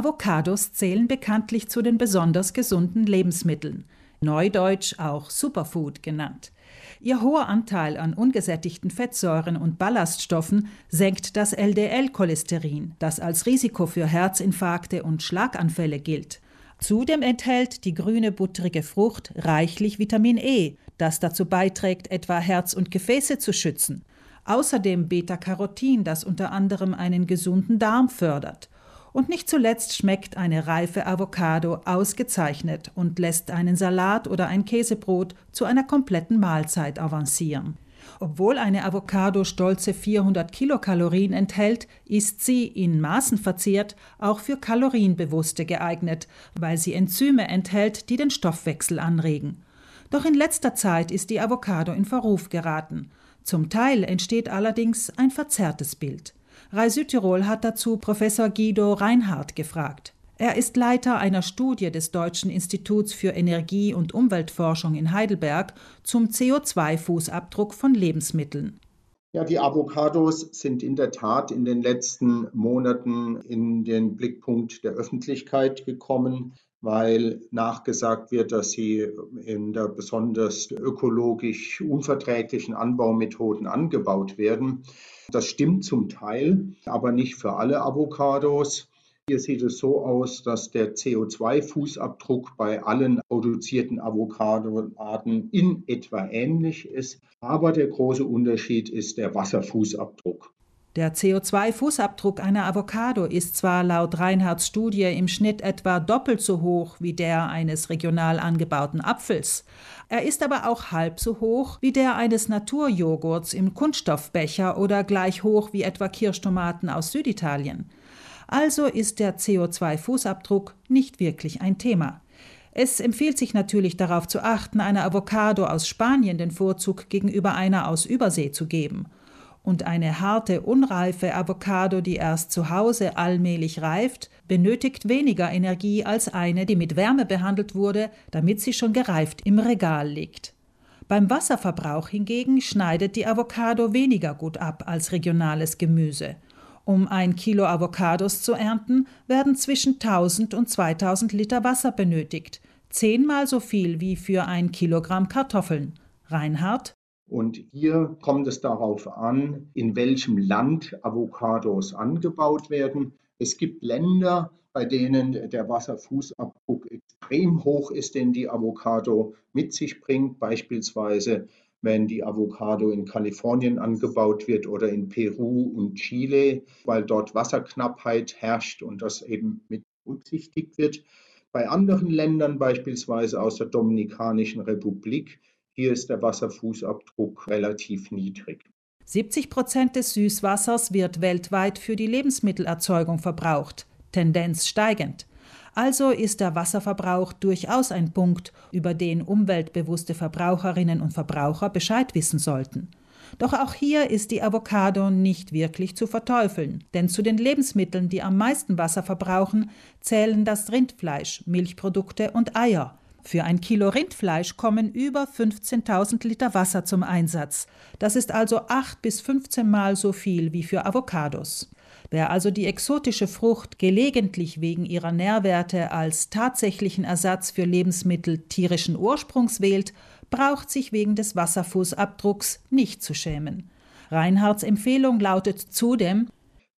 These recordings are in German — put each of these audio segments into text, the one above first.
Avocados zählen bekanntlich zu den besonders gesunden Lebensmitteln, neudeutsch auch Superfood genannt. Ihr hoher Anteil an ungesättigten Fettsäuren und Ballaststoffen senkt das LDL-Cholesterin, das als Risiko für Herzinfarkte und Schlaganfälle gilt. Zudem enthält die grüne butterige Frucht reichlich Vitamin E, das dazu beiträgt, etwa Herz und Gefäße zu schützen. Außerdem Beta-Carotin, das unter anderem einen gesunden Darm fördert. Und nicht zuletzt schmeckt eine reife Avocado ausgezeichnet und lässt einen Salat oder ein Käsebrot zu einer kompletten Mahlzeit avancieren. Obwohl eine Avocado stolze 400 Kilokalorien enthält, ist sie in Maßen verzehrt auch für Kalorienbewusste geeignet, weil sie Enzyme enthält, die den Stoffwechsel anregen. Doch in letzter Zeit ist die Avocado in Verruf geraten. Zum Teil entsteht allerdings ein verzerrtes Bild. Rai Südtirol hat dazu Professor Guido Reinhardt gefragt. Er ist Leiter einer Studie des Deutschen Instituts für Energie- und Umweltforschung in Heidelberg zum CO2-Fußabdruck von Lebensmitteln. Ja, die Avocados sind in der Tat in den letzten Monaten in den Blickpunkt der Öffentlichkeit gekommen, weil nachgesagt wird, dass sie in der besonders ökologisch unverträglichen Anbaumethoden angebaut werden. Das stimmt zum Teil, aber nicht für alle Avocados. Hier sieht es so aus, dass der CO2-Fußabdruck bei allen produzierten Avocadoarten in etwa ähnlich ist. Aber der große Unterschied ist der Wasserfußabdruck. Der CO2-Fußabdruck einer Avocado ist zwar laut Reinhards Studie im Schnitt etwa doppelt so hoch wie der eines regional angebauten Apfels. Er ist aber auch halb so hoch wie der eines Naturjoghurts im Kunststoffbecher oder gleich hoch wie etwa Kirschtomaten aus Süditalien. Also ist der CO2-Fußabdruck nicht wirklich ein Thema. Es empfiehlt sich natürlich darauf zu achten, einer Avocado aus Spanien den Vorzug gegenüber einer aus Übersee zu geben. Und eine harte, unreife Avocado, die erst zu Hause allmählich reift, benötigt weniger Energie als eine, die mit Wärme behandelt wurde, damit sie schon gereift im Regal liegt. Beim Wasserverbrauch hingegen schneidet die Avocado weniger gut ab als regionales Gemüse. Um ein Kilo Avocados zu ernten, werden zwischen 1000 und 2000 Liter Wasser benötigt, zehnmal so viel wie für ein Kilogramm Kartoffeln. Reinhard? Und hier kommt es darauf an, in welchem Land Avocados angebaut werden. Es gibt Länder, bei denen der Wasserfußabdruck extrem hoch ist, den die Avocado mit sich bringt, beispielsweise wenn die Avocado in Kalifornien angebaut wird oder in Peru und Chile, weil dort Wasserknappheit herrscht und das eben mit berücksichtigt wird. Bei anderen Ländern, beispielsweise aus der Dominikanischen Republik, hier ist der Wasserfußabdruck relativ niedrig. 70 Prozent des Süßwassers wird weltweit für die Lebensmittelerzeugung verbraucht, Tendenz steigend. Also ist der Wasserverbrauch durchaus ein Punkt, über den umweltbewusste Verbraucherinnen und Verbraucher Bescheid wissen sollten. Doch auch hier ist die Avocado nicht wirklich zu verteufeln, denn zu den Lebensmitteln, die am meisten Wasser verbrauchen, zählen das Rindfleisch, Milchprodukte und Eier. Für ein Kilo Rindfleisch kommen über 15.000 Liter Wasser zum Einsatz. Das ist also 8 bis 15 Mal so viel wie für Avocados. Wer also die exotische Frucht gelegentlich wegen ihrer Nährwerte als tatsächlichen Ersatz für Lebensmittel tierischen Ursprungs wählt, braucht sich wegen des Wasserfußabdrucks nicht zu schämen. Reinhards Empfehlung lautet zudem,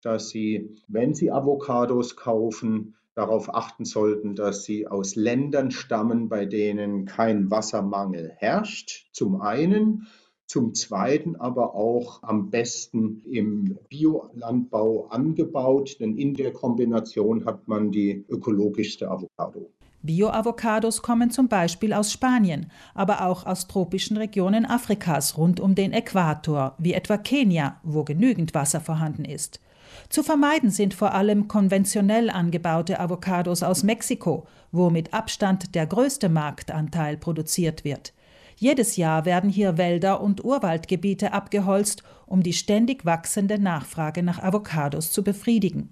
dass Sie, wenn Sie Avocados kaufen, darauf achten sollten, dass sie aus Ländern stammen, bei denen kein Wassermangel herrscht, zum einen zum Zweiten aber auch am besten im Biolandbau angebaut, denn in der Kombination hat man die ökologischste Avocado. Bio-Avocados kommen zum Beispiel aus Spanien, aber auch aus tropischen Regionen Afrikas rund um den Äquator, wie etwa Kenia, wo genügend Wasser vorhanden ist. Zu vermeiden sind vor allem konventionell angebaute Avocados aus Mexiko, wo mit Abstand der größte Marktanteil produziert wird. Jedes Jahr werden hier Wälder und Urwaldgebiete abgeholzt, um die ständig wachsende Nachfrage nach Avocados zu befriedigen.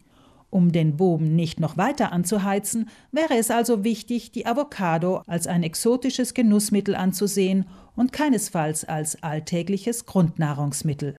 Um den Boom nicht noch weiter anzuheizen, wäre es also wichtig, die Avocado als ein exotisches Genussmittel anzusehen und keinesfalls als alltägliches Grundnahrungsmittel.